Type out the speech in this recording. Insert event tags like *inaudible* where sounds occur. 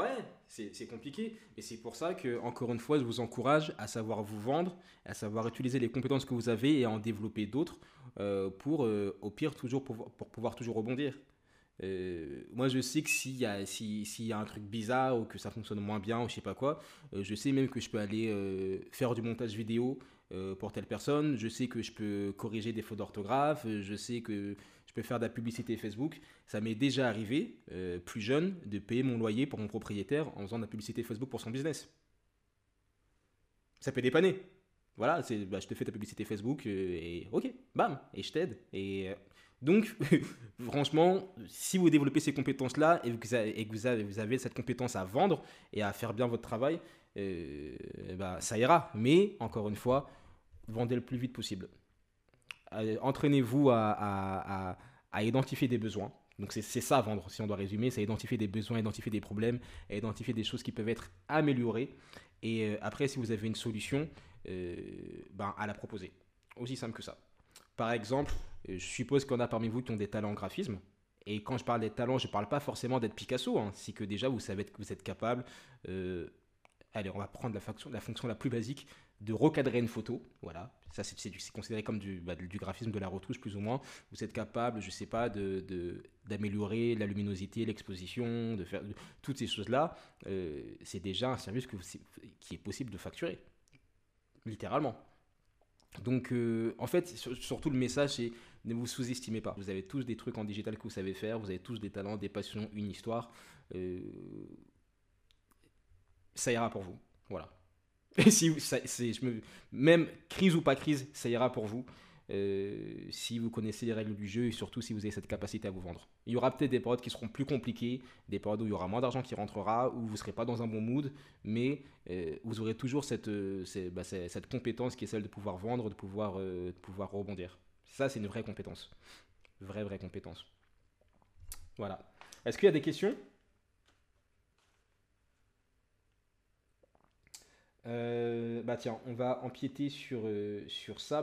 Ouais, c'est compliqué. Et c'est pour ça que, encore une fois, je vous encourage à savoir vous vendre, à savoir utiliser les compétences que vous avez et à en développer d'autres euh, pour, euh, au pire, toujours pour, pour pouvoir toujours rebondir. Euh, moi, je sais que s'il y, a, si, y a un truc bizarre ou que ça fonctionne moins bien ou je sais pas quoi, je sais même que je peux aller faire du montage vidéo pour telle personne. Je sais que je peux corriger des fautes d'orthographe. Je sais que je peux faire de la publicité Facebook. Ça m'est déjà arrivé, euh, plus jeune, de payer mon loyer pour mon propriétaire en faisant de la publicité Facebook pour son business. Ça peut dépanner. Voilà, bah, je te fais ta publicité Facebook euh, et ok, bam, et je t'aide. Et euh, donc, *laughs* franchement, si vous développez ces compétences-là et que, vous avez cette compétence à vendre et à faire bien votre travail, bah, ça ira. Mais, encore une fois, vendez le plus vite possible. Euh, entraînez-vous à, identifier des besoins. Donc c'est ça vendre, si on doit résumer, c'est identifier des besoins, identifier des problèmes, identifier des choses qui peuvent être améliorées. Et euh, après, si vous avez une solution, euh, ben, à la proposer. Aussi simple que ça. Par exemple, je suppose qu'on a parmi vous qui ont des talents en graphisme. Et quand je parle des talents, je ne parle pas forcément d'être Picasso. Hein. C'est que déjà, vous savez que vous êtes capable. allez, on va prendre la fonction la plus basique de recadrer une photo. Voilà, ça c'est considéré comme bah, du, graphisme, de la retouche plus ou moins. Vous êtes capable, je sais pas, d'améliorer de, la luminosité, l'exposition, de faire toutes ces choses-là. Euh, c'est déjà un service qui est possible de facturer, littéralement. Donc, euh, en fait, surtout le message, c'est ne vous sous-estimez pas. Vous avez tous des trucs en digital que vous savez faire, vous avez tous des talents, des passions, une histoire. Euh, ça ira pour vous. Voilà. *laughs* Même crise ou pas crise, ça ira pour vous. Euh, si vous connaissez les règles du jeu et surtout si vous avez cette capacité à vous vendre. Il y aura peut-être des périodes qui seront plus compliquées, des périodes où il y aura moins d'argent qui rentrera, où vous ne serez pas dans un bon mood, mais euh, vous aurez toujours cette, euh, bah, cette, compétence qui est celle de pouvoir vendre, de pouvoir rebondir. Ça, c'est une vraie compétence. Vraie, vraie compétence. Voilà. Est-ce qu'il y a des questions? Bah tiens, on va empiéter sur, euh, sur ça.